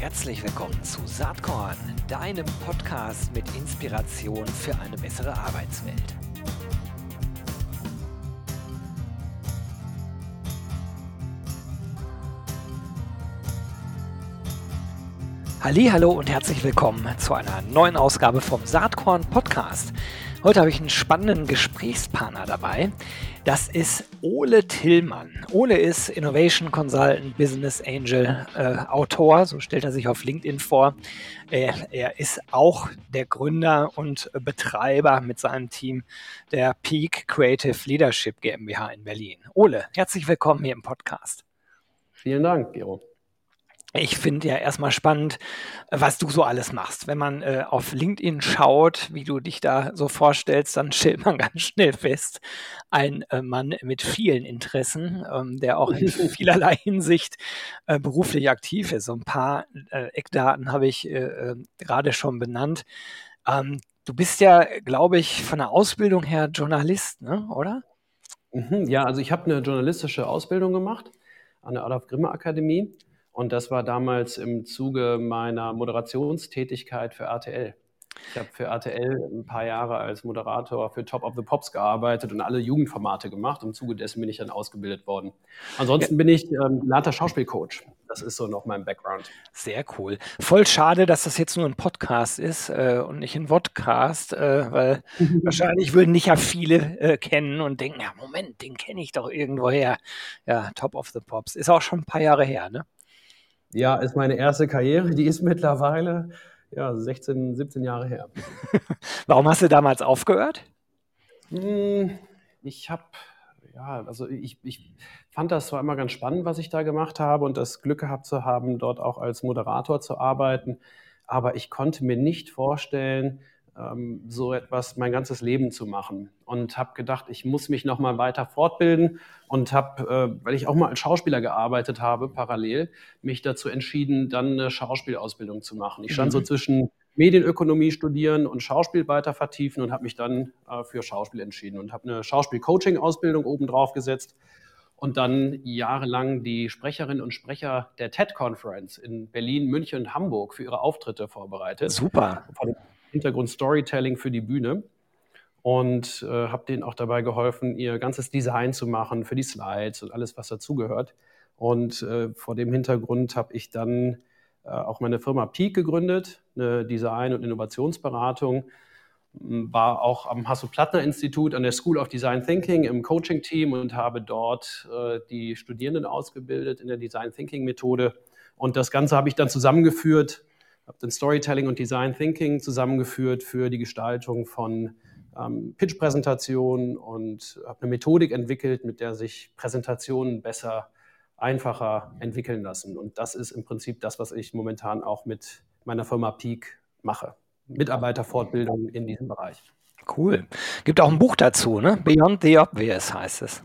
Herzlich willkommen zu Saatkorn, deinem Podcast mit Inspiration für eine bessere Arbeitswelt. Hallo und herzlich willkommen zu einer neuen Ausgabe vom Saatkorn Podcast. Heute habe ich einen spannenden Gesprächspartner dabei. Das ist Ole Tillmann. Ole ist Innovation Consultant, Business Angel, äh, Autor, so stellt er sich auf LinkedIn vor. Äh, er ist auch der Gründer und Betreiber mit seinem Team der Peak Creative Leadership GmbH in Berlin. Ole, herzlich willkommen hier im Podcast. Vielen Dank, Gero ich finde ja erstmal spannend, was du so alles machst. Wenn man äh, auf LinkedIn schaut, wie du dich da so vorstellst, dann stellt man ganz schnell fest, ein äh, Mann mit vielen Interessen, ähm, der auch in vielerlei Hinsicht äh, beruflich aktiv ist. So ein paar äh, Eckdaten habe ich äh, äh, gerade schon benannt. Ähm, du bist ja, glaube ich, von der Ausbildung her Journalist, ne? oder? Mhm, ja, also ich habe eine journalistische Ausbildung gemacht an der Adolf Grimme Akademie und das war damals im Zuge meiner Moderationstätigkeit für RTL. Ich habe für RTL ein paar Jahre als Moderator für Top of the Pops gearbeitet und alle Jugendformate gemacht. Im Zuge dessen bin ich dann ausgebildet worden. Ansonsten bin ich ähm, Later Schauspielcoach. Das ist so noch mein Background. Sehr cool. Voll schade, dass das jetzt nur ein Podcast ist äh, und nicht ein Vodcast, äh, weil wahrscheinlich würden nicht ja viele äh, kennen und denken, ja, Moment, den kenne ich doch irgendwoher. Ja, Top of the Pops. Ist auch schon ein paar Jahre her, ne? Ja, ist meine erste Karriere. Die ist mittlerweile ja, 16, 17 Jahre her. Warum hast du damals aufgehört? Hm, ich habe, ja, also ich, ich fand das zwar immer ganz spannend, was ich da gemacht habe und das Glück gehabt zu haben, dort auch als Moderator zu arbeiten. Aber ich konnte mir nicht vorstellen, ähm, so etwas mein ganzes Leben zu machen. Und habe gedacht, ich muss mich noch mal weiter fortbilden und habe, äh, weil ich auch mal als Schauspieler gearbeitet habe, parallel, mich dazu entschieden, dann eine Schauspielausbildung zu machen. Ich stand mhm. so zwischen Medienökonomie studieren und Schauspiel weiter vertiefen und habe mich dann äh, für Schauspiel entschieden und habe eine Schauspiel-Coaching-Ausbildung obendrauf gesetzt und dann jahrelang die Sprecherinnen und Sprecher der TED-Conference in Berlin, München und Hamburg für ihre Auftritte vorbereitet. Super. Hintergrund Storytelling für die Bühne und äh, habe denen auch dabei geholfen, ihr ganzes Design zu machen für die Slides und alles, was dazugehört. Und äh, vor dem Hintergrund habe ich dann äh, auch meine Firma Peak gegründet, eine Design- und Innovationsberatung, war auch am Hasso-Plattner-Institut an der School of Design Thinking im Coaching-Team und habe dort äh, die Studierenden ausgebildet in der Design Thinking-Methode. Und das Ganze habe ich dann zusammengeführt habe dann Storytelling und Design Thinking zusammengeführt für die Gestaltung von ähm, Pitch-Präsentationen und habe eine Methodik entwickelt, mit der sich Präsentationen besser, einfacher entwickeln lassen. Und das ist im Prinzip das, was ich momentan auch mit meiner Firma Peak mache. Mitarbeiterfortbildung in diesem Bereich. Cool. Gibt auch ein Buch dazu, ne? Beyond the Obvious heißt es.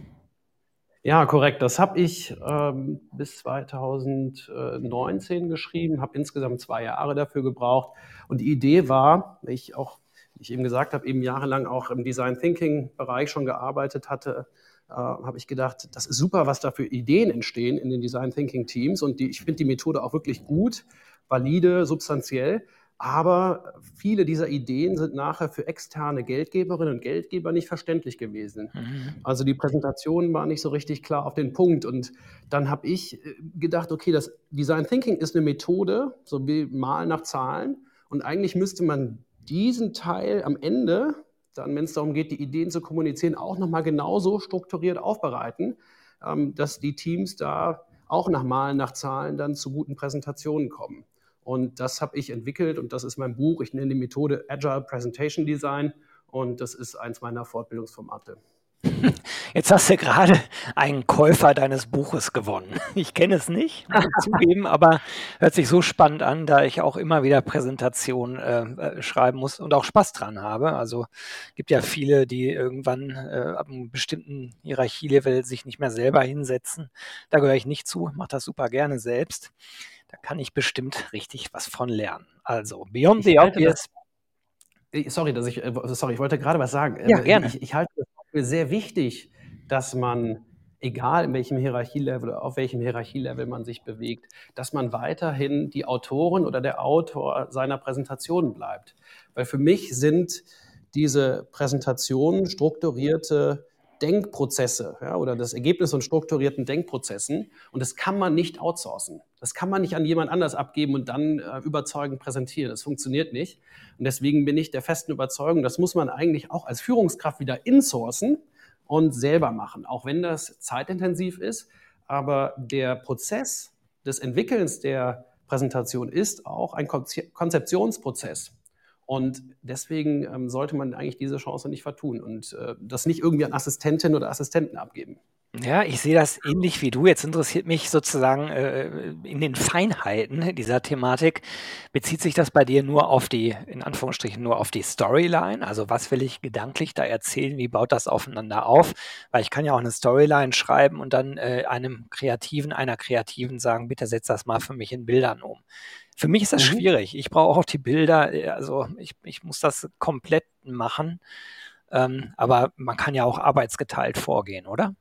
Ja, korrekt. Das habe ich ähm, bis 2019 geschrieben, habe insgesamt zwei Jahre dafür gebraucht. Und die Idee war, ich auch, wie ich eben gesagt habe, eben jahrelang auch im Design Thinking Bereich schon gearbeitet hatte, äh, habe ich gedacht, das ist super, was da für Ideen entstehen in den Design Thinking Teams. Und die, ich finde die Methode auch wirklich gut, valide, substanziell. Aber viele dieser Ideen sind nachher für externe Geldgeberinnen und Geldgeber nicht verständlich gewesen. Mhm. Also die Präsentation war nicht so richtig klar auf den Punkt. Und dann habe ich äh, gedacht, okay, das Design Thinking ist eine Methode, so wie Malen nach Zahlen. Und eigentlich müsste man diesen Teil am Ende, dann, wenn es darum geht, die Ideen zu kommunizieren, auch nochmal genauso strukturiert aufbereiten, ähm, dass die Teams da auch nach Malen nach Zahlen dann zu guten Präsentationen kommen. Und das habe ich entwickelt und das ist mein Buch. Ich nenne die Methode Agile Presentation Design und das ist eins meiner Fortbildungsformate. Jetzt hast du gerade einen Käufer deines Buches gewonnen. Ich kenne es nicht, muss ich zugeben, aber hört sich so spannend an, da ich auch immer wieder Präsentationen äh, äh, schreiben muss und auch Spaß dran habe. Also gibt ja viele, die irgendwann äh, ab einem bestimmten Hierarchielevel sich nicht mehr selber hinsetzen. Da gehöre ich nicht zu, mache das super gerne selbst. Da kann ich bestimmt richtig was von lernen. Also, Beyond the Obvious. sorry, dass ich, äh, sorry, ich wollte gerade was sagen. Ja, äh, gerne. Ich, ich halte es für sehr wichtig, dass man egal in welchem Hierarchielevel oder auf welchem Hierarchielevel man sich bewegt, dass man weiterhin die Autorin oder der Autor seiner Präsentation bleibt. Weil für mich sind diese Präsentationen strukturierte Denkprozesse ja, oder das Ergebnis von strukturierten Denkprozessen. Und das kann man nicht outsourcen. Das kann man nicht an jemand anders abgeben und dann äh, überzeugend präsentieren. Das funktioniert nicht. Und deswegen bin ich der festen Überzeugung, das muss man eigentlich auch als Führungskraft wieder insourcen und selber machen, auch wenn das zeitintensiv ist. Aber der Prozess des Entwickelns der Präsentation ist auch ein Konzeptionsprozess. Und deswegen ähm, sollte man eigentlich diese Chance nicht vertun und äh, das nicht irgendwie an Assistentinnen oder Assistenten abgeben. Ja, ich sehe das ähnlich wie du. Jetzt interessiert mich sozusagen äh, in den Feinheiten dieser Thematik. Bezieht sich das bei dir nur auf die, in Anführungsstrichen, nur auf die Storyline? Also was will ich gedanklich da erzählen? Wie baut das aufeinander auf? Weil ich kann ja auch eine Storyline schreiben und dann äh, einem Kreativen, einer Kreativen sagen, bitte setz das mal für mich in Bildern um. Für mich ist das mhm. schwierig. Ich brauche auch die Bilder, äh, also ich, ich muss das komplett machen. Ähm, aber man kann ja auch arbeitsgeteilt vorgehen, oder?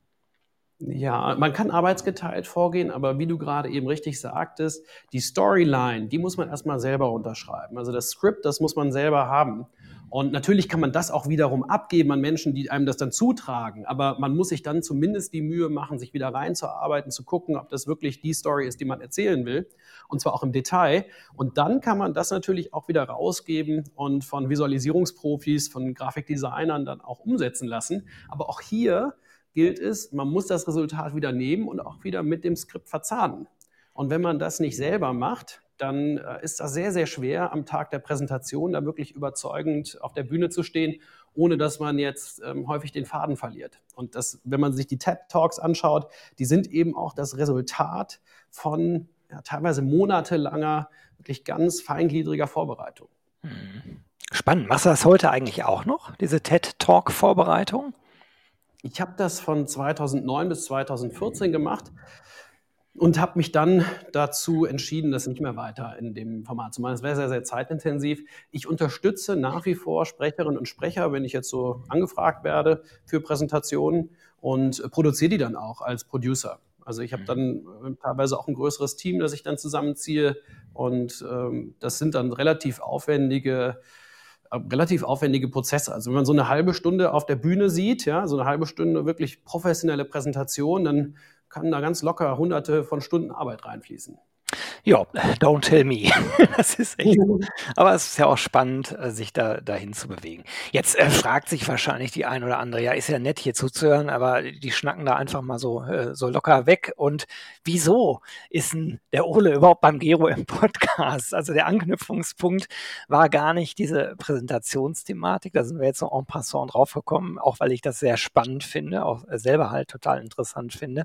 Ja, man kann arbeitsgeteilt vorgehen, aber wie du gerade eben richtig sagtest, die Storyline, die muss man erstmal selber unterschreiben. Also das Skript, das muss man selber haben. Und natürlich kann man das auch wiederum abgeben an Menschen, die einem das dann zutragen. Aber man muss sich dann zumindest die Mühe machen, sich wieder reinzuarbeiten, zu gucken, ob das wirklich die Story ist, die man erzählen will. Und zwar auch im Detail. Und dann kann man das natürlich auch wieder rausgeben und von Visualisierungsprofis, von Grafikdesignern dann auch umsetzen lassen. Aber auch hier gilt es, man muss das Resultat wieder nehmen und auch wieder mit dem Skript verzahnen. Und wenn man das nicht selber macht, dann äh, ist das sehr, sehr schwer, am Tag der Präsentation da wirklich überzeugend auf der Bühne zu stehen, ohne dass man jetzt ähm, häufig den Faden verliert. Und das, wenn man sich die TED Talks anschaut, die sind eben auch das Resultat von ja, teilweise monatelanger, wirklich ganz feingliedriger Vorbereitung. Hm. Spannend. Machst du das heute eigentlich auch noch, diese TED Talk Vorbereitung? Ich habe das von 2009 bis 2014 gemacht und habe mich dann dazu entschieden, das nicht mehr weiter in dem Format zu machen. Es wäre sehr, sehr zeitintensiv. Ich unterstütze nach wie vor Sprecherinnen und Sprecher, wenn ich jetzt so angefragt werde für Präsentationen und produziere die dann auch als Producer. Also ich habe mhm. dann äh, teilweise auch ein größeres Team, das ich dann zusammenziehe und ähm, das sind dann relativ aufwendige relativ aufwendige Prozesse. Also wenn man so eine halbe Stunde auf der Bühne sieht, ja, so eine halbe Stunde wirklich professionelle Präsentation, dann kann da ganz locker hunderte von Stunden Arbeit reinfließen. Ja, don't tell me. Das ist echt gut. Aber es ist ja auch spannend, äh, sich da dahin zu bewegen. Jetzt äh, fragt sich wahrscheinlich die ein oder andere, ja, ist ja nett hier zuzuhören, aber die schnacken da einfach mal so, äh, so locker weg. Und wieso ist denn der Ole überhaupt beim Gero im Podcast? Also der Anknüpfungspunkt war gar nicht diese Präsentationsthematik. Da sind wir jetzt noch en passant draufgekommen, auch weil ich das sehr spannend finde, auch selber halt total interessant finde.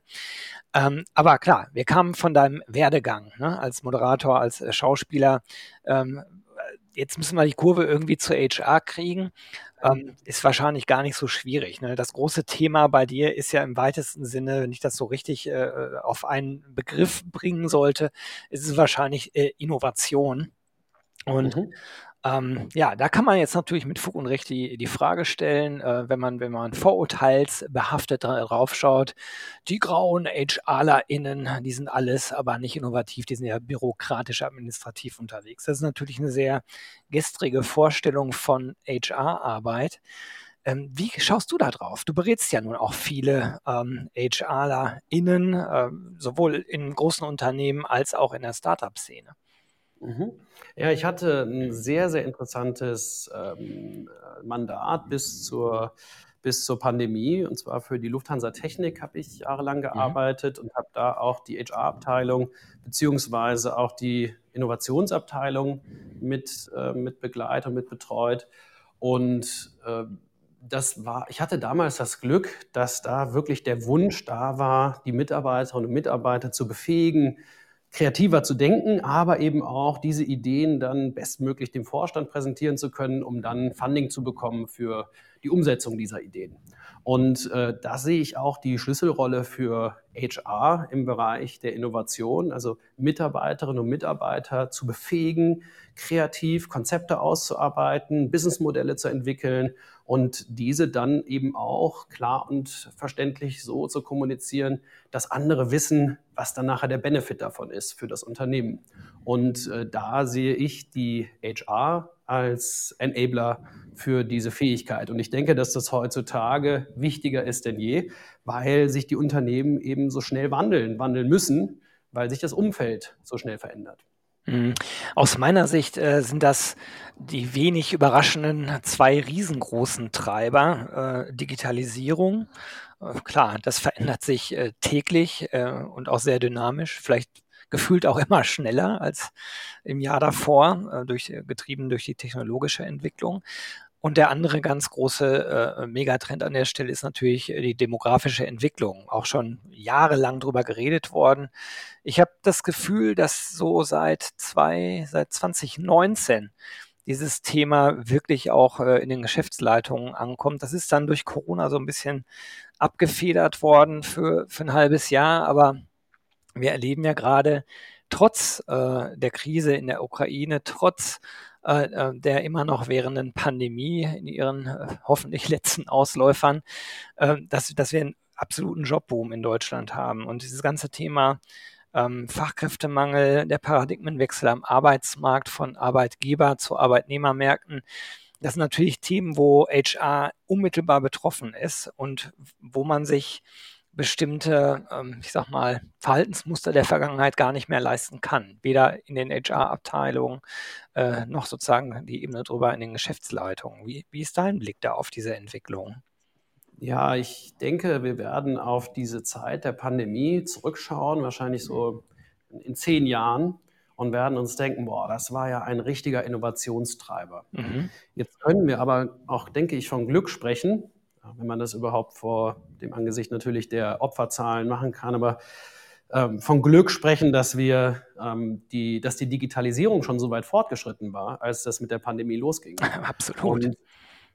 Ähm, aber klar, wir kamen von deinem Werdegang ne, als Moderator, als äh, Schauspieler. Ähm, jetzt müssen wir die Kurve irgendwie zur HR kriegen. Ähm, ist wahrscheinlich gar nicht so schwierig. Ne? Das große Thema bei dir ist ja im weitesten Sinne, wenn ich das so richtig äh, auf einen Begriff bringen sollte, ist es wahrscheinlich äh, Innovation. Und mhm. Ähm, ja, da kann man jetzt natürlich mit Fug und Recht die, die Frage stellen, äh, wenn man, wenn man vorurteilsbehaftet draufschaut, die grauen HRlerInnen, die sind alles, aber nicht innovativ, die sind ja bürokratisch administrativ unterwegs. Das ist natürlich eine sehr gestrige Vorstellung von HR-Arbeit. Ähm, wie schaust du da drauf? Du berätst ja nun auch viele ähm, HRlerInnen, äh, sowohl in großen Unternehmen als auch in der Startup-Szene. Mhm. Ja, ich hatte ein sehr, sehr interessantes ähm, Mandat bis zur, bis zur Pandemie. Und zwar für die Lufthansa Technik habe ich jahrelang mhm. gearbeitet mhm. und habe da auch die HR-Abteilung beziehungsweise auch die Innovationsabteilung mit, äh, mit begleitet und mit betreut. Und äh, das war, ich hatte damals das Glück, dass da wirklich der Wunsch da war, die Mitarbeiterinnen und Mitarbeiter zu befähigen, kreativer zu denken, aber eben auch diese Ideen dann bestmöglich dem Vorstand präsentieren zu können, um dann Funding zu bekommen für die Umsetzung dieser Ideen. Und äh, da sehe ich auch die Schlüsselrolle für HR im Bereich der Innovation, also Mitarbeiterinnen und Mitarbeiter zu befähigen, kreativ Konzepte auszuarbeiten, Businessmodelle zu entwickeln und diese dann eben auch klar und verständlich so zu kommunizieren, dass andere wissen, was dann nachher der Benefit davon ist für das Unternehmen. Und äh, da sehe ich die HR als Enabler für diese Fähigkeit. Und ich denke, dass das heutzutage wichtiger ist denn je, weil sich die Unternehmen eben so schnell wandeln, wandeln müssen, weil sich das Umfeld so schnell verändert. Mhm. Aus meiner Sicht äh, sind das die wenig überraschenden zwei riesengroßen Treiber. Äh, Digitalisierung, äh, klar, das verändert sich äh, täglich äh, und auch sehr dynamisch, vielleicht gefühlt auch immer schneller als im Jahr davor, äh, durch, getrieben durch die technologische Entwicklung. Und der andere ganz große äh, Megatrend an der Stelle ist natürlich die demografische Entwicklung. Auch schon jahrelang drüber geredet worden. Ich habe das Gefühl, dass so seit zwei, seit 2019 dieses Thema wirklich auch äh, in den Geschäftsleitungen ankommt. Das ist dann durch Corona so ein bisschen abgefedert worden für, für ein halbes Jahr, aber wir erleben ja gerade trotz äh, der Krise in der Ukraine, trotz äh, äh, der immer noch währenden Pandemie in ihren äh, hoffentlich letzten Ausläufern, dass, dass wir einen absoluten Jobboom in Deutschland haben. Und dieses ganze Thema ähm, Fachkräftemangel, der Paradigmenwechsel am Arbeitsmarkt von Arbeitgeber zu Arbeitnehmermärkten, das sind natürlich Themen, wo HR unmittelbar betroffen ist und wo man sich bestimmte, ähm, ich sag mal, Verhaltensmuster der Vergangenheit gar nicht mehr leisten kann. Weder in den HR-Abteilungen äh, noch sozusagen die Ebene drüber in den Geschäftsleitungen. Wie, wie ist dein Blick da auf diese Entwicklung? Ja, ich denke, wir werden auf diese Zeit der Pandemie zurückschauen, wahrscheinlich so in zehn Jahren und werden uns denken, boah, das war ja ein richtiger Innovationstreiber. Mhm. Jetzt können wir aber auch, denke ich, von Glück sprechen, wenn man das überhaupt vor dem Angesicht natürlich der Opferzahlen machen kann. Aber ähm, von Glück sprechen, dass wir ähm, die, dass die Digitalisierung schon so weit fortgeschritten war, als das mit der Pandemie losging. Absolut. Und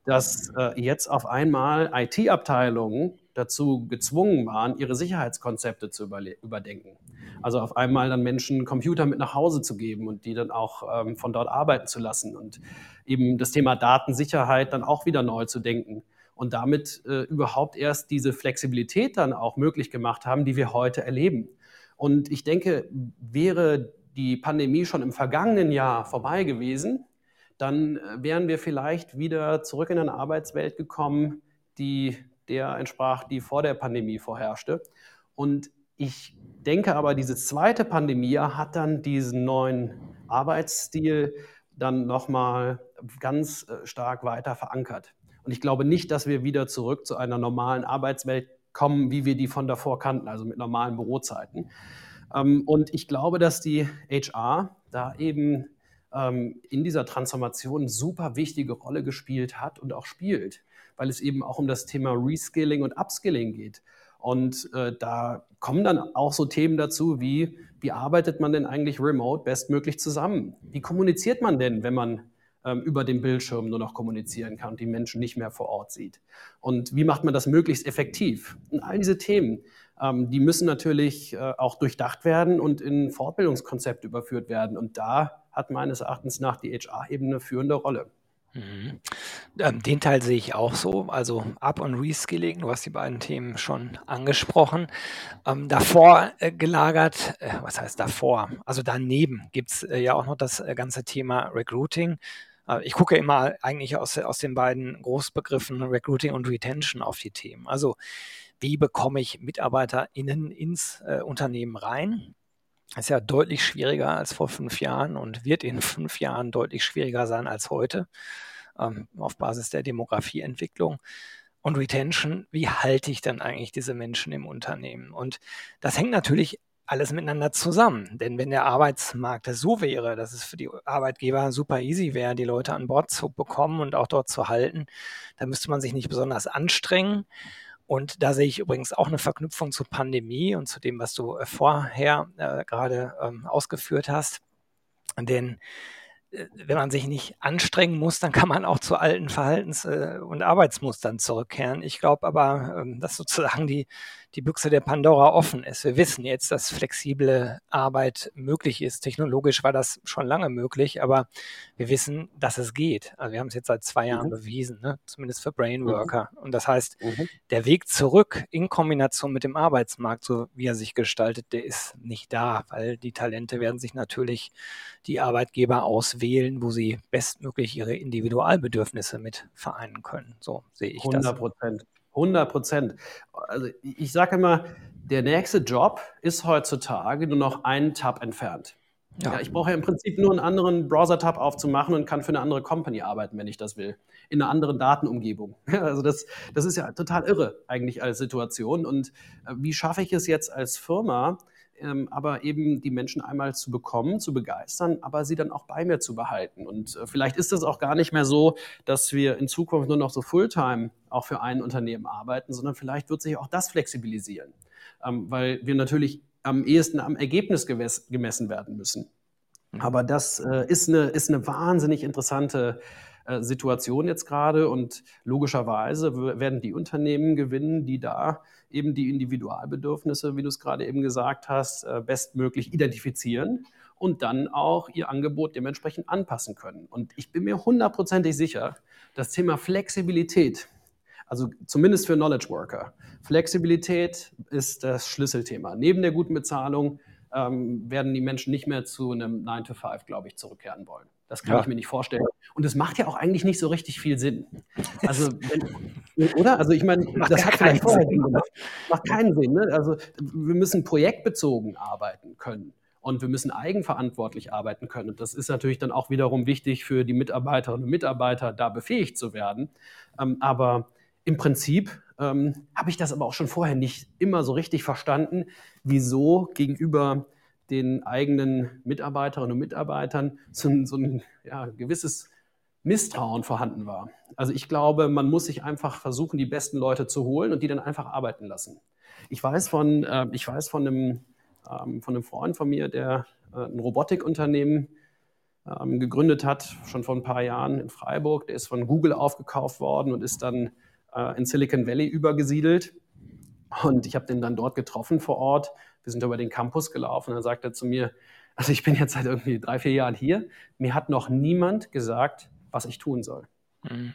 dass äh, jetzt auf einmal IT-Abteilungen dazu gezwungen waren, ihre Sicherheitskonzepte zu überdenken. Also auf einmal dann Menschen Computer mit nach Hause zu geben und die dann auch ähm, von dort arbeiten zu lassen und eben das Thema Datensicherheit dann auch wieder neu zu denken und damit äh, überhaupt erst diese Flexibilität dann auch möglich gemacht haben, die wir heute erleben. Und ich denke, wäre die Pandemie schon im vergangenen Jahr vorbei gewesen, dann äh, wären wir vielleicht wieder zurück in eine Arbeitswelt gekommen, die der entsprach, die vor der Pandemie vorherrschte. Und ich denke aber, dieses zweite Pandemiejahr hat dann diesen neuen Arbeitsstil dann nochmal ganz äh, stark weiter verankert. Und ich glaube nicht, dass wir wieder zurück zu einer normalen Arbeitswelt kommen, wie wir die von davor kannten, also mit normalen Bürozeiten. Ähm, und ich glaube, dass die HR da eben ähm, in dieser Transformation eine super wichtige Rolle gespielt hat und auch spielt, weil es eben auch um das Thema Reskilling und Upskilling geht. Und äh, da kommen dann auch so Themen dazu wie, wie arbeitet man denn eigentlich remote bestmöglich zusammen? Wie kommuniziert man denn, wenn man über den Bildschirm nur noch kommunizieren kann und die Menschen nicht mehr vor Ort sieht. Und wie macht man das möglichst effektiv? Und all diese Themen, ähm, die müssen natürlich äh, auch durchdacht werden und in Fortbildungskonzepte überführt werden. Und da hat meines Erachtens nach die HR-Ebene führende Rolle. Mhm. Ähm, den Teil sehe ich auch so, also Up- und Reskilling, du hast die beiden Themen schon angesprochen. Ähm, davor äh, gelagert, äh, was heißt davor? Also daneben gibt es äh, ja auch noch das äh, ganze Thema Recruiting. Äh, ich gucke immer eigentlich aus, aus den beiden Großbegriffen Recruiting und Retention auf die Themen. Also wie bekomme ich MitarbeiterInnen ins äh, Unternehmen rein? ist ja deutlich schwieriger als vor fünf Jahren und wird in fünf Jahren deutlich schwieriger sein als heute ähm, auf Basis der Demografieentwicklung. Und Retention, wie halte ich dann eigentlich diese Menschen im Unternehmen? Und das hängt natürlich alles miteinander zusammen. Denn wenn der Arbeitsmarkt so wäre, dass es für die Arbeitgeber super easy wäre, die Leute an Bord zu bekommen und auch dort zu halten, dann müsste man sich nicht besonders anstrengen. Und da sehe ich übrigens auch eine Verknüpfung zur Pandemie und zu dem, was du äh, vorher äh, gerade ähm, ausgeführt hast. Denn äh, wenn man sich nicht anstrengen muss, dann kann man auch zu alten Verhaltens- äh, und Arbeitsmustern zurückkehren. Ich glaube aber, ähm, dass sozusagen die, die Büchse der Pandora offen ist. Wir wissen jetzt, dass flexible Arbeit möglich ist. Technologisch war das schon lange möglich, aber wir wissen, dass es geht. Also wir haben es jetzt seit zwei Jahren mhm. bewiesen, ne? zumindest für Brainworker. Mhm. Und das heißt, mhm. der Weg zurück in Kombination mit dem Arbeitsmarkt, so wie er sich gestaltet, der ist nicht da, weil die Talente werden sich natürlich die Arbeitgeber auswählen, wo sie bestmöglich ihre Individualbedürfnisse mit vereinen können. So sehe ich 100 das. 100 Prozent. 100 Prozent. Also ich sage immer, der nächste Job ist heutzutage nur noch einen Tab entfernt. Ja. ja ich brauche ja im Prinzip nur einen anderen Browser-Tab aufzumachen und kann für eine andere Company arbeiten, wenn ich das will. In einer anderen Datenumgebung. also das, das ist ja total irre eigentlich als Situation. Und äh, wie schaffe ich es jetzt als Firma, ähm, aber eben die Menschen einmal zu bekommen, zu begeistern, aber sie dann auch bei mir zu behalten. Und äh, vielleicht ist es auch gar nicht mehr so, dass wir in Zukunft nur noch so Fulltime auch für ein Unternehmen arbeiten, sondern vielleicht wird sich auch das flexibilisieren, ähm, weil wir natürlich am ehesten am Ergebnis gemessen werden müssen. Mhm. Aber das äh, ist, eine, ist eine wahnsinnig interessante äh, Situation jetzt gerade und logischerweise werden die Unternehmen gewinnen, die da eben die Individualbedürfnisse, wie du es gerade eben gesagt hast, äh, bestmöglich identifizieren und dann auch ihr Angebot dementsprechend anpassen können. Und ich bin mir hundertprozentig sicher, das Thema Flexibilität, also zumindest für Knowledge Worker, Flexibilität ist das Schlüsselthema. Neben der guten Bezahlung ähm, werden die Menschen nicht mehr zu einem 9 to 5, glaube ich, zurückkehren wollen. Das kann ja. ich mir nicht vorstellen. Und es macht ja auch eigentlich nicht so richtig viel Sinn. Also, wenn, oder? Also, ich meine, das hat vielleicht vorher Sinn gemacht. Macht keinen Sinn. Ne? Also, wir müssen projektbezogen arbeiten können. Und wir müssen eigenverantwortlich arbeiten können. Und das ist natürlich dann auch wiederum wichtig für die Mitarbeiterinnen und Mitarbeiter, da befähigt zu werden. Ähm, aber im Prinzip ähm, habe ich das aber auch schon vorher nicht immer so richtig verstanden, wieso gegenüber den eigenen Mitarbeiterinnen und Mitarbeitern so ein, so ein ja, gewisses Misstrauen vorhanden war. Also ich glaube, man muss sich einfach versuchen, die besten Leute zu holen und die dann einfach arbeiten lassen. Ich weiß von, äh, ich weiß von, einem, ähm, von einem Freund von mir, der äh, ein Robotikunternehmen ähm, gegründet hat, schon vor ein paar Jahren in Freiburg. Der ist von Google aufgekauft worden und ist dann äh, in Silicon Valley übergesiedelt. Und ich habe den dann dort getroffen vor Ort wir sind über den Campus gelaufen und dann sagt er zu mir, also ich bin jetzt seit irgendwie drei, vier Jahren hier, mir hat noch niemand gesagt, was ich tun soll. Mhm.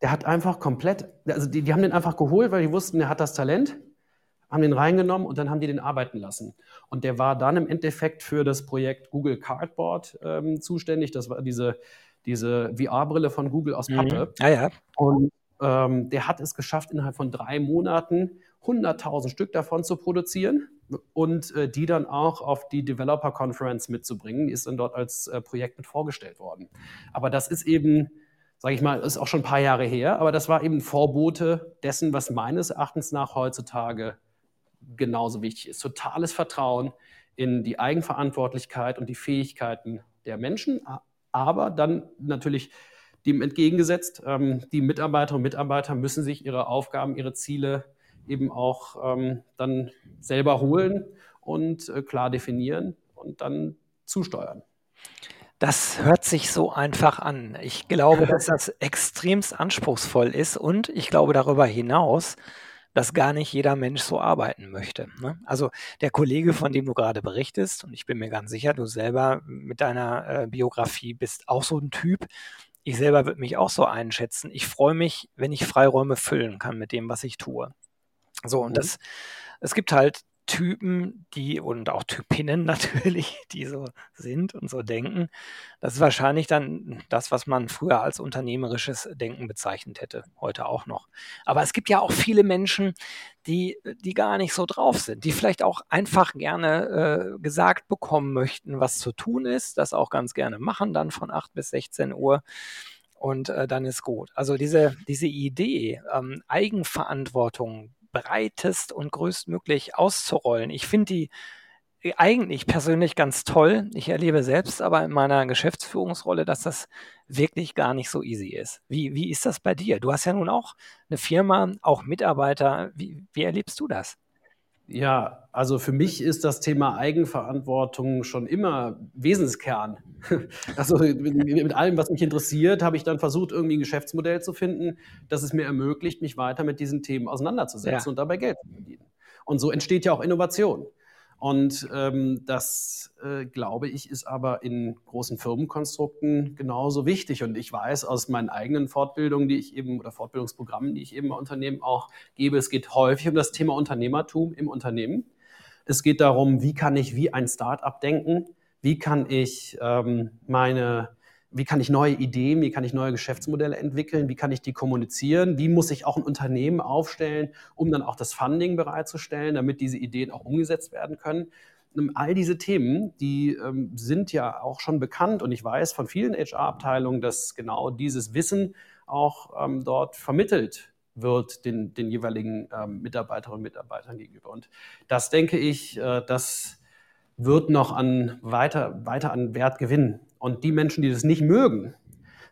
Der hat einfach komplett, also die, die haben den einfach geholt, weil die wussten, er hat das Talent, haben den reingenommen und dann haben die den arbeiten lassen. Und der war dann im Endeffekt für das Projekt Google Cardboard ähm, zuständig. Das war diese, diese VR-Brille von Google aus Pappe. Mhm. Ah, ja. Und ähm, der hat es geschafft, innerhalb von drei Monaten 100.000 Stück davon zu produzieren und äh, die dann auch auf die Developer Conference mitzubringen. Die ist dann dort als äh, Projekt mit vorgestellt worden. Aber das ist eben, sage ich mal, ist auch schon ein paar Jahre her, aber das war eben Vorbote dessen, was meines Erachtens nach heutzutage genauso wichtig ist. Totales Vertrauen in die Eigenverantwortlichkeit und die Fähigkeiten der Menschen, aber dann natürlich dem entgegengesetzt, ähm, die Mitarbeiterinnen und Mitarbeiter müssen sich ihre Aufgaben, ihre Ziele eben auch ähm, dann selber holen und äh, klar definieren und dann zusteuern. Das hört sich so einfach an. Ich glaube, dass das extremst anspruchsvoll ist und ich glaube darüber hinaus, dass gar nicht jeder Mensch so arbeiten möchte. Ne? Also der Kollege, von dem du gerade berichtest, und ich bin mir ganz sicher, du selber mit deiner äh, Biografie bist auch so ein Typ. Ich selber würde mich auch so einschätzen. Ich freue mich, wenn ich Freiräume füllen kann mit dem, was ich tue. So, und mhm. das, es gibt halt Typen, die und auch Typinnen natürlich, die so sind und so denken. Das ist wahrscheinlich dann das, was man früher als unternehmerisches Denken bezeichnet hätte, heute auch noch. Aber es gibt ja auch viele Menschen, die, die gar nicht so drauf sind, die vielleicht auch einfach gerne äh, gesagt bekommen möchten, was zu tun ist, das auch ganz gerne machen, dann von 8 bis 16 Uhr und äh, dann ist gut. Also diese, diese Idee, ähm, Eigenverantwortung breitest und größtmöglich auszurollen. Ich finde die eigentlich persönlich ganz toll. Ich erlebe selbst aber in meiner Geschäftsführungsrolle, dass das wirklich gar nicht so easy ist. Wie, wie ist das bei dir? Du hast ja nun auch eine Firma, auch Mitarbeiter. Wie, wie erlebst du das? Ja, also für mich ist das Thema Eigenverantwortung schon immer Wesenskern. Also mit allem, was mich interessiert, habe ich dann versucht, irgendwie ein Geschäftsmodell zu finden, das es mir ermöglicht, mich weiter mit diesen Themen auseinanderzusetzen ja. und dabei Geld zu verdienen. Und so entsteht ja auch Innovation. Und ähm, das, äh, glaube ich, ist aber in großen Firmenkonstrukten genauso wichtig. Und ich weiß aus meinen eigenen Fortbildungen, die ich eben oder Fortbildungsprogrammen, die ich eben bei Unternehmen auch gebe, es geht häufig um das Thema Unternehmertum im Unternehmen. Es geht darum, wie kann ich wie ein Start-up denken? Wie kann ich ähm, meine wie kann ich neue Ideen, wie kann ich neue Geschäftsmodelle entwickeln, wie kann ich die kommunizieren, wie muss ich auch ein Unternehmen aufstellen, um dann auch das Funding bereitzustellen, damit diese Ideen auch umgesetzt werden können. All diese Themen, die ähm, sind ja auch schon bekannt und ich weiß von vielen HR-Abteilungen, dass genau dieses Wissen auch ähm, dort vermittelt wird den, den jeweiligen ähm, Mitarbeiterinnen und Mitarbeitern gegenüber. Und das denke ich, äh, das wird noch an weiter, weiter an Wert gewinnen. Und die Menschen, die das nicht mögen,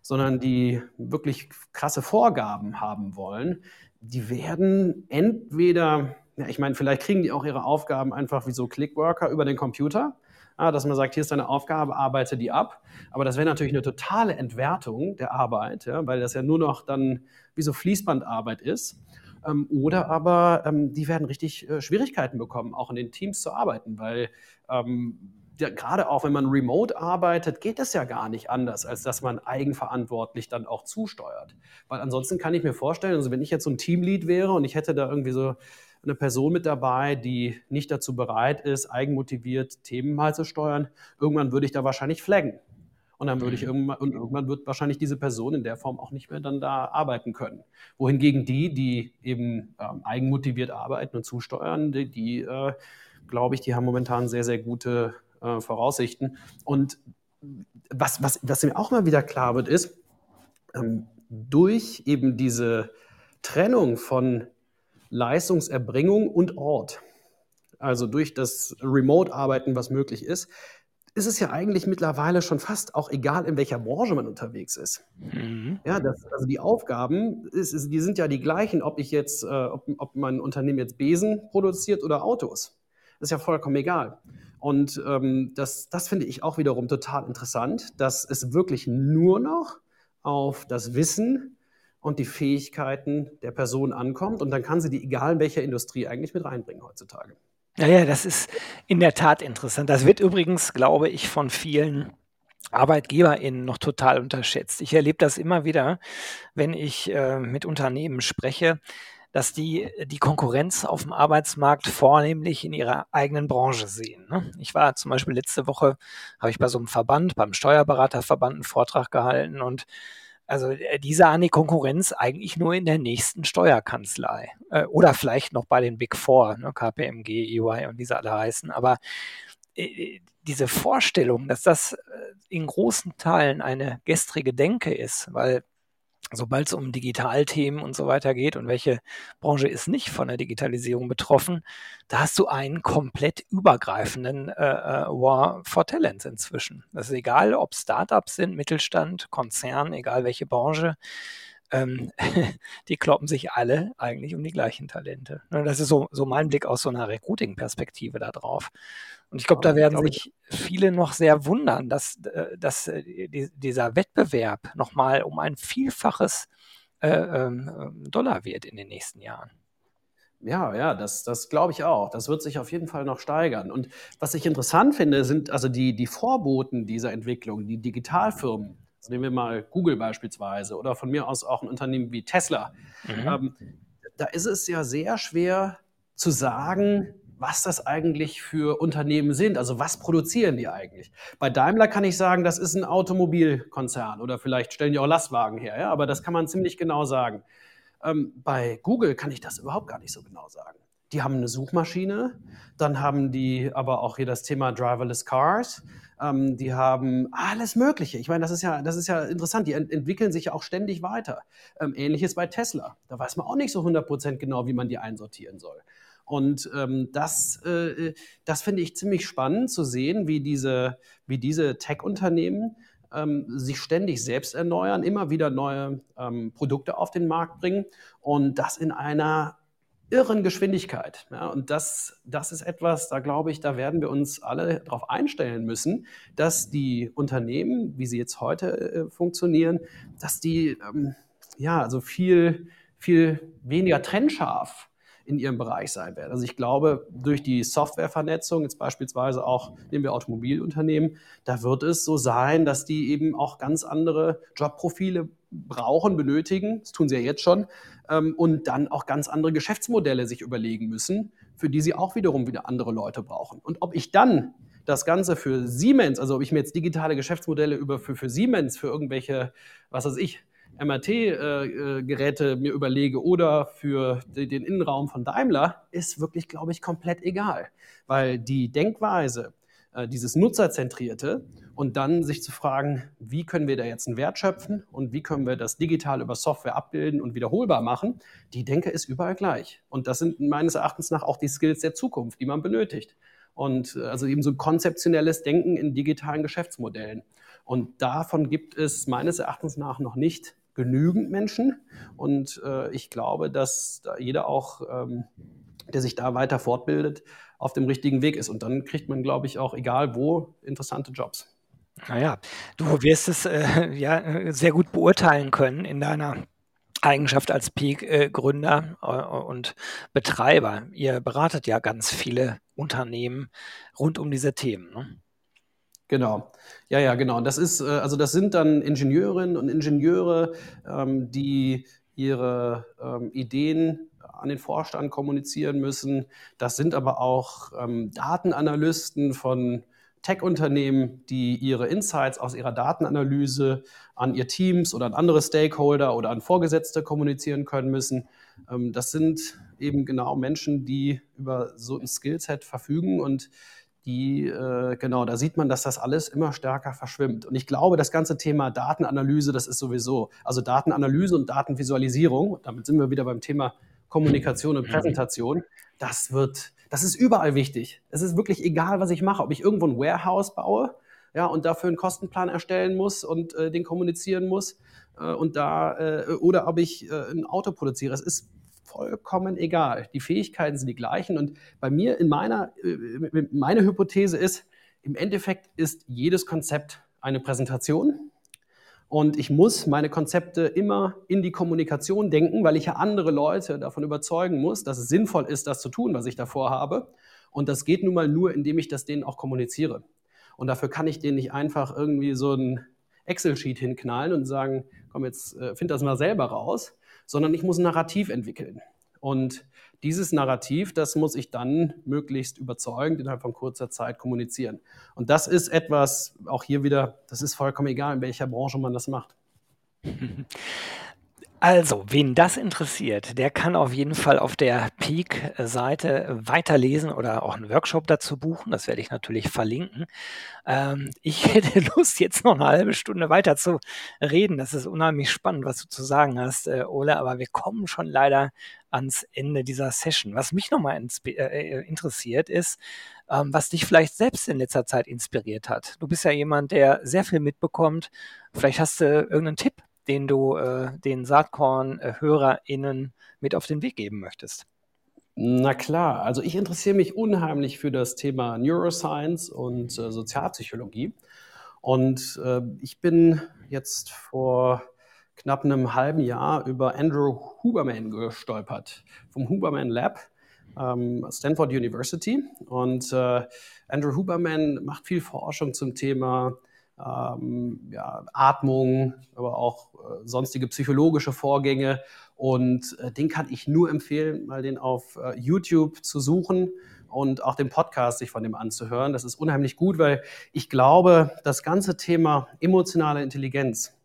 sondern die wirklich krasse Vorgaben haben wollen, die werden entweder, ja, ich meine, vielleicht kriegen die auch ihre Aufgaben einfach wie so Clickworker über den Computer, ja, dass man sagt, hier ist deine Aufgabe, arbeite die ab. Aber das wäre natürlich eine totale Entwertung der Arbeit, ja, weil das ja nur noch dann wie so Fließbandarbeit ist. Ähm, oder aber ähm, die werden richtig äh, Schwierigkeiten bekommen, auch in den Teams zu arbeiten, weil ähm, ja, gerade auch wenn man remote arbeitet, geht es ja gar nicht anders, als dass man eigenverantwortlich dann auch zusteuert. Weil ansonsten kann ich mir vorstellen, also wenn ich jetzt so ein Teamlead wäre und ich hätte da irgendwie so eine Person mit dabei, die nicht dazu bereit ist, eigenmotiviert Themen mal zu steuern, irgendwann würde ich da wahrscheinlich flaggen. Und dann würde ich mhm. irgendwann, und irgendwann wird wahrscheinlich diese Person in der Form auch nicht mehr dann da arbeiten können. Wohingegen die, die eben ähm, eigenmotiviert arbeiten und zusteuern, die, die äh, glaube ich, die haben momentan sehr, sehr gute äh, Voraussichten. Und was, was, was mir auch mal wieder klar wird, ist, ähm, durch eben diese Trennung von Leistungserbringung und Ort, also durch das Remote-Arbeiten, was möglich ist, ist es ja eigentlich mittlerweile schon fast auch egal, in welcher Branche man unterwegs ist. Mhm. Ja, das, also die Aufgaben, ist, ist, die sind ja die gleichen, ob ich jetzt, äh, ob, ob mein Unternehmen jetzt Besen produziert oder Autos. Das ist ja vollkommen egal. Und ähm, das, das finde ich auch wiederum total interessant, dass es wirklich nur noch auf das Wissen und die Fähigkeiten der Person ankommt. Und dann kann sie die, egal in welcher Industrie, eigentlich mit reinbringen heutzutage. Ja, ja, das ist in der Tat interessant. Das wird übrigens, glaube ich, von vielen ArbeitgeberInnen noch total unterschätzt. Ich erlebe das immer wieder, wenn ich äh, mit Unternehmen spreche, dass die die Konkurrenz auf dem Arbeitsmarkt vornehmlich in ihrer eigenen Branche sehen. Ne? Ich war zum Beispiel letzte Woche, habe ich bei so einem Verband, beim Steuerberaterverband einen Vortrag gehalten und also äh, die sahen die Konkurrenz eigentlich nur in der nächsten Steuerkanzlei äh, oder vielleicht noch bei den Big Four, ne, KPMG, EY und wie sie alle heißen. Aber äh, diese Vorstellung, dass das in großen Teilen eine gestrige Denke ist, weil sobald es um Digitalthemen und so weiter geht und welche Branche ist nicht von der Digitalisierung betroffen, da hast du einen komplett übergreifenden äh, äh, War for Talents inzwischen. Das ist egal, ob Startups sind, Mittelstand, Konzern, egal welche Branche. Ähm, die kloppen sich alle eigentlich um die gleichen Talente. Ne, das ist so, so mein Blick aus so einer Recruiting-Perspektive da drauf. Und ich glaube, da werden sich viele noch sehr wundern, dass, äh, dass äh, dieser Wettbewerb nochmal um ein Vielfaches äh, ähm, Dollar wird in den nächsten Jahren. Ja, ja, das, das glaube ich auch. Das wird sich auf jeden Fall noch steigern. Und was ich interessant finde, sind also die, die Vorboten dieser Entwicklung, die Digitalfirmen. Also nehmen wir mal Google beispielsweise oder von mir aus auch ein Unternehmen wie Tesla. Mhm. Ähm, da ist es ja sehr schwer zu sagen, was das eigentlich für Unternehmen sind. Also was produzieren die eigentlich? Bei Daimler kann ich sagen, das ist ein Automobilkonzern oder vielleicht stellen die auch Lastwagen her, ja? aber das kann man ziemlich genau sagen. Ähm, bei Google kann ich das überhaupt gar nicht so genau sagen. Die haben eine Suchmaschine, dann haben die aber auch hier das Thema Driverless Cars, ähm, die haben alles Mögliche. Ich meine, das ist ja, das ist ja interessant. Die ent entwickeln sich ja auch ständig weiter. Ähm, Ähnliches bei Tesla. Da weiß man auch nicht so 100% genau, wie man die einsortieren soll. Und ähm, das, äh, das finde ich ziemlich spannend zu sehen, wie diese, wie diese Tech-Unternehmen ähm, sich ständig selbst erneuern, immer wieder neue ähm, Produkte auf den Markt bringen und das in einer irren Geschwindigkeit. Ja, und das, das ist etwas, da glaube ich, da werden wir uns alle darauf einstellen müssen, dass die Unternehmen, wie sie jetzt heute äh, funktionieren, dass die ähm, ja also viel, viel weniger trennscharf in ihrem Bereich sein werden. Also ich glaube, durch die Softwarevernetzung, jetzt beispielsweise auch nehmen wir Automobilunternehmen, da wird es so sein, dass die eben auch ganz andere Jobprofile brauchen, benötigen, das tun sie ja jetzt schon, ähm, und dann auch ganz andere Geschäftsmodelle sich überlegen müssen, für die sie auch wiederum wieder andere Leute brauchen. Und ob ich dann das Ganze für Siemens, also ob ich mir jetzt digitale Geschäftsmodelle über für, für Siemens, für irgendwelche, was weiß ich, MRT-Geräte äh, äh, mir überlege oder für den Innenraum von Daimler, ist wirklich, glaube ich, komplett egal. Weil die Denkweise, äh, dieses Nutzerzentrierte und dann sich zu fragen, wie können wir da jetzt einen Wert schöpfen und wie können wir das digital über Software abbilden und wiederholbar machen, die Denke ist überall gleich. Und das sind meines Erachtens nach auch die Skills der Zukunft, die man benötigt. Und also eben so konzeptionelles Denken in digitalen Geschäftsmodellen. Und davon gibt es meines Erachtens nach noch nicht genügend Menschen. Und äh, ich glaube, dass da jeder auch, ähm, der sich da weiter fortbildet, auf dem richtigen Weg ist. Und dann kriegt man, glaube ich, auch, egal wo, interessante Jobs. Naja, du wirst es äh, ja sehr gut beurteilen können in deiner Eigenschaft als Peak-Gründer äh, und Betreiber. Ihr beratet ja ganz viele Unternehmen rund um diese Themen. Ne? Genau. Ja, ja, genau. Das ist, äh, also das sind dann Ingenieurinnen und Ingenieure, ähm, die ihre ähm, Ideen an den Vorstand kommunizieren müssen. Das sind aber auch ähm, Datenanalysten von Tech-Unternehmen, die ihre Insights aus ihrer Datenanalyse an ihr Teams oder an andere Stakeholder oder an Vorgesetzte kommunizieren können müssen. das sind eben genau Menschen, die über so ein Skillset verfügen und die, äh, genau, da sieht man, dass das alles immer stärker verschwimmt. Und ich glaube, das ganze Thema Datenanalyse, das ist sowieso, also Datenanalyse und Datenvisualisierung, damit sind wir wieder beim Thema Kommunikation und. Präsentation, das wird, das ist überall wichtig. Es ist wirklich egal, was ich mache, ob ich irgendwo ein Warehouse baue, ja, und dafür einen Kostenplan erstellen muss und äh, den kommunizieren muss, äh, und da, äh, oder ob ich äh, ein Auto produziere. Es ist vollkommen egal. Die Fähigkeiten sind die gleichen. Und bei mir in meiner, äh, meine Hypothese ist, im Endeffekt ist jedes Konzept eine Präsentation. Und ich muss meine Konzepte immer in die Kommunikation denken, weil ich ja andere Leute davon überzeugen muss, dass es sinnvoll ist, das zu tun, was ich davor habe. Und das geht nun mal nur, indem ich das denen auch kommuniziere. Und dafür kann ich denen nicht einfach irgendwie so ein Excel-Sheet hinknallen und sagen, komm, jetzt äh, find das mal selber raus, sondern ich muss ein Narrativ entwickeln. Und dieses Narrativ, das muss ich dann möglichst überzeugend innerhalb von kurzer Zeit kommunizieren. Und das ist etwas, auch hier wieder, das ist vollkommen egal, in welcher Branche man das macht. Also, wen das interessiert, der kann auf jeden Fall auf der Peak-Seite weiterlesen oder auch einen Workshop dazu buchen. Das werde ich natürlich verlinken. Ähm, ich hätte Lust, jetzt noch eine halbe Stunde weiter zu reden. Das ist unheimlich spannend, was du zu sagen hast, äh, Ole, aber wir kommen schon leider ans Ende dieser Session. Was mich nochmal äh, äh, interessiert ist, ähm, was dich vielleicht selbst in letzter Zeit inspiriert hat. Du bist ja jemand, der sehr viel mitbekommt. Vielleicht hast du irgendeinen Tipp den du äh, den Saatkorn-HörerInnen mit auf den Weg geben möchtest? Na klar, also ich interessiere mich unheimlich für das Thema Neuroscience und äh, Sozialpsychologie. Und äh, ich bin jetzt vor knapp einem halben Jahr über Andrew Huberman gestolpert, vom Huberman Lab, ähm, Stanford University. Und äh, Andrew Huberman macht viel Forschung zum Thema ähm, ja, Atmung, aber auch äh, sonstige psychologische Vorgänge. Und äh, den kann ich nur empfehlen, mal den auf äh, YouTube zu suchen und auch den Podcast sich von dem anzuhören. Das ist unheimlich gut, weil ich glaube, das ganze Thema emotionale Intelligenz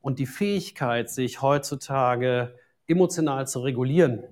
und die Fähigkeit, sich heutzutage emotional zu regulieren,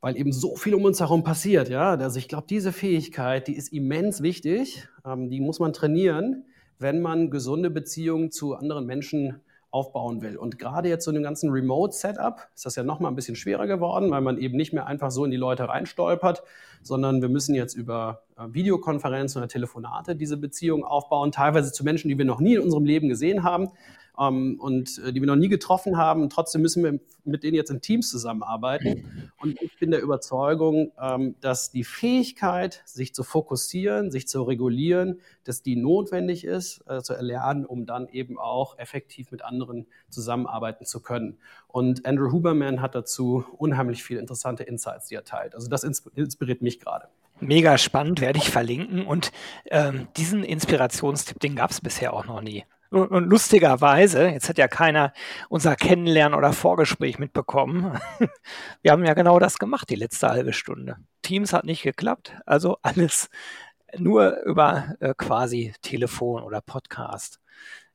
weil eben so viel um uns herum passiert, ja. Also ich glaube, diese Fähigkeit, die ist immens wichtig, ähm, die muss man trainieren wenn man gesunde Beziehungen zu anderen Menschen aufbauen will. Und gerade jetzt so in dem ganzen Remote-Setup ist das ja nochmal ein bisschen schwerer geworden, weil man eben nicht mehr einfach so in die Leute reinstolpert, sondern wir müssen jetzt über äh, Videokonferenzen oder Telefonate diese Beziehung aufbauen, teilweise zu Menschen, die wir noch nie in unserem Leben gesehen haben ähm, und äh, die wir noch nie getroffen haben. Trotzdem müssen wir mit denen jetzt in Teams zusammenarbeiten. Und ich bin der Überzeugung, ähm, dass die Fähigkeit, sich zu fokussieren, sich zu regulieren, dass die notwendig ist, äh, zu erlernen, um dann eben auch effektiv mit anderen zusammenarbeiten zu können. Und Andrew Huberman hat dazu unheimlich viele interessante Insights, die er teilt. Also das inspiriert mich gerade. Mega spannend, werde ich verlinken. Und ähm, diesen Inspirationstipp, den gab es bisher auch noch nie. Und lustigerweise, jetzt hat ja keiner unser Kennenlernen oder Vorgespräch mitbekommen. Wir haben ja genau das gemacht, die letzte halbe Stunde. Teams hat nicht geklappt, also alles nur über äh, quasi Telefon oder Podcast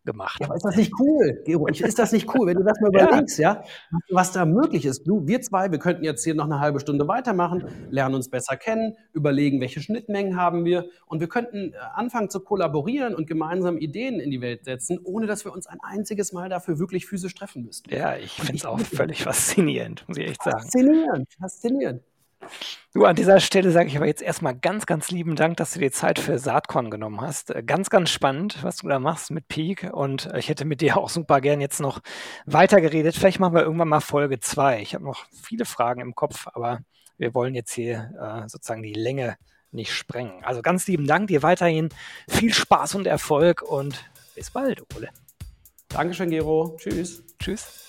gemacht. Ja, aber ist das nicht cool, Gero? Ist das nicht cool, wenn du das mal überlegst, ja. ja, was da möglich ist? Du, wir zwei, wir könnten jetzt hier noch eine halbe Stunde weitermachen, lernen uns besser kennen, überlegen, welche Schnittmengen haben wir und wir könnten äh, anfangen zu kollaborieren und gemeinsam Ideen in die Welt setzen, ohne dass wir uns ein einziges Mal dafür wirklich physisch treffen müssten. Ja, ich finde es auch völlig faszinierend, muss ich echt sagen. Faszinierend, faszinierend. Du, an dieser Stelle sage ich aber jetzt erstmal ganz, ganz lieben Dank, dass du dir Zeit für Saatkorn genommen hast. Äh, ganz, ganz spannend, was du da machst mit Peak. Und äh, ich hätte mit dir auch super gern jetzt noch weitergeredet. Vielleicht machen wir irgendwann mal Folge 2. Ich habe noch viele Fragen im Kopf, aber wir wollen jetzt hier äh, sozusagen die Länge nicht sprengen. Also ganz lieben Dank, dir weiterhin viel Spaß und Erfolg und bis bald, Ole. Dankeschön, Gero. Tschüss. Tschüss.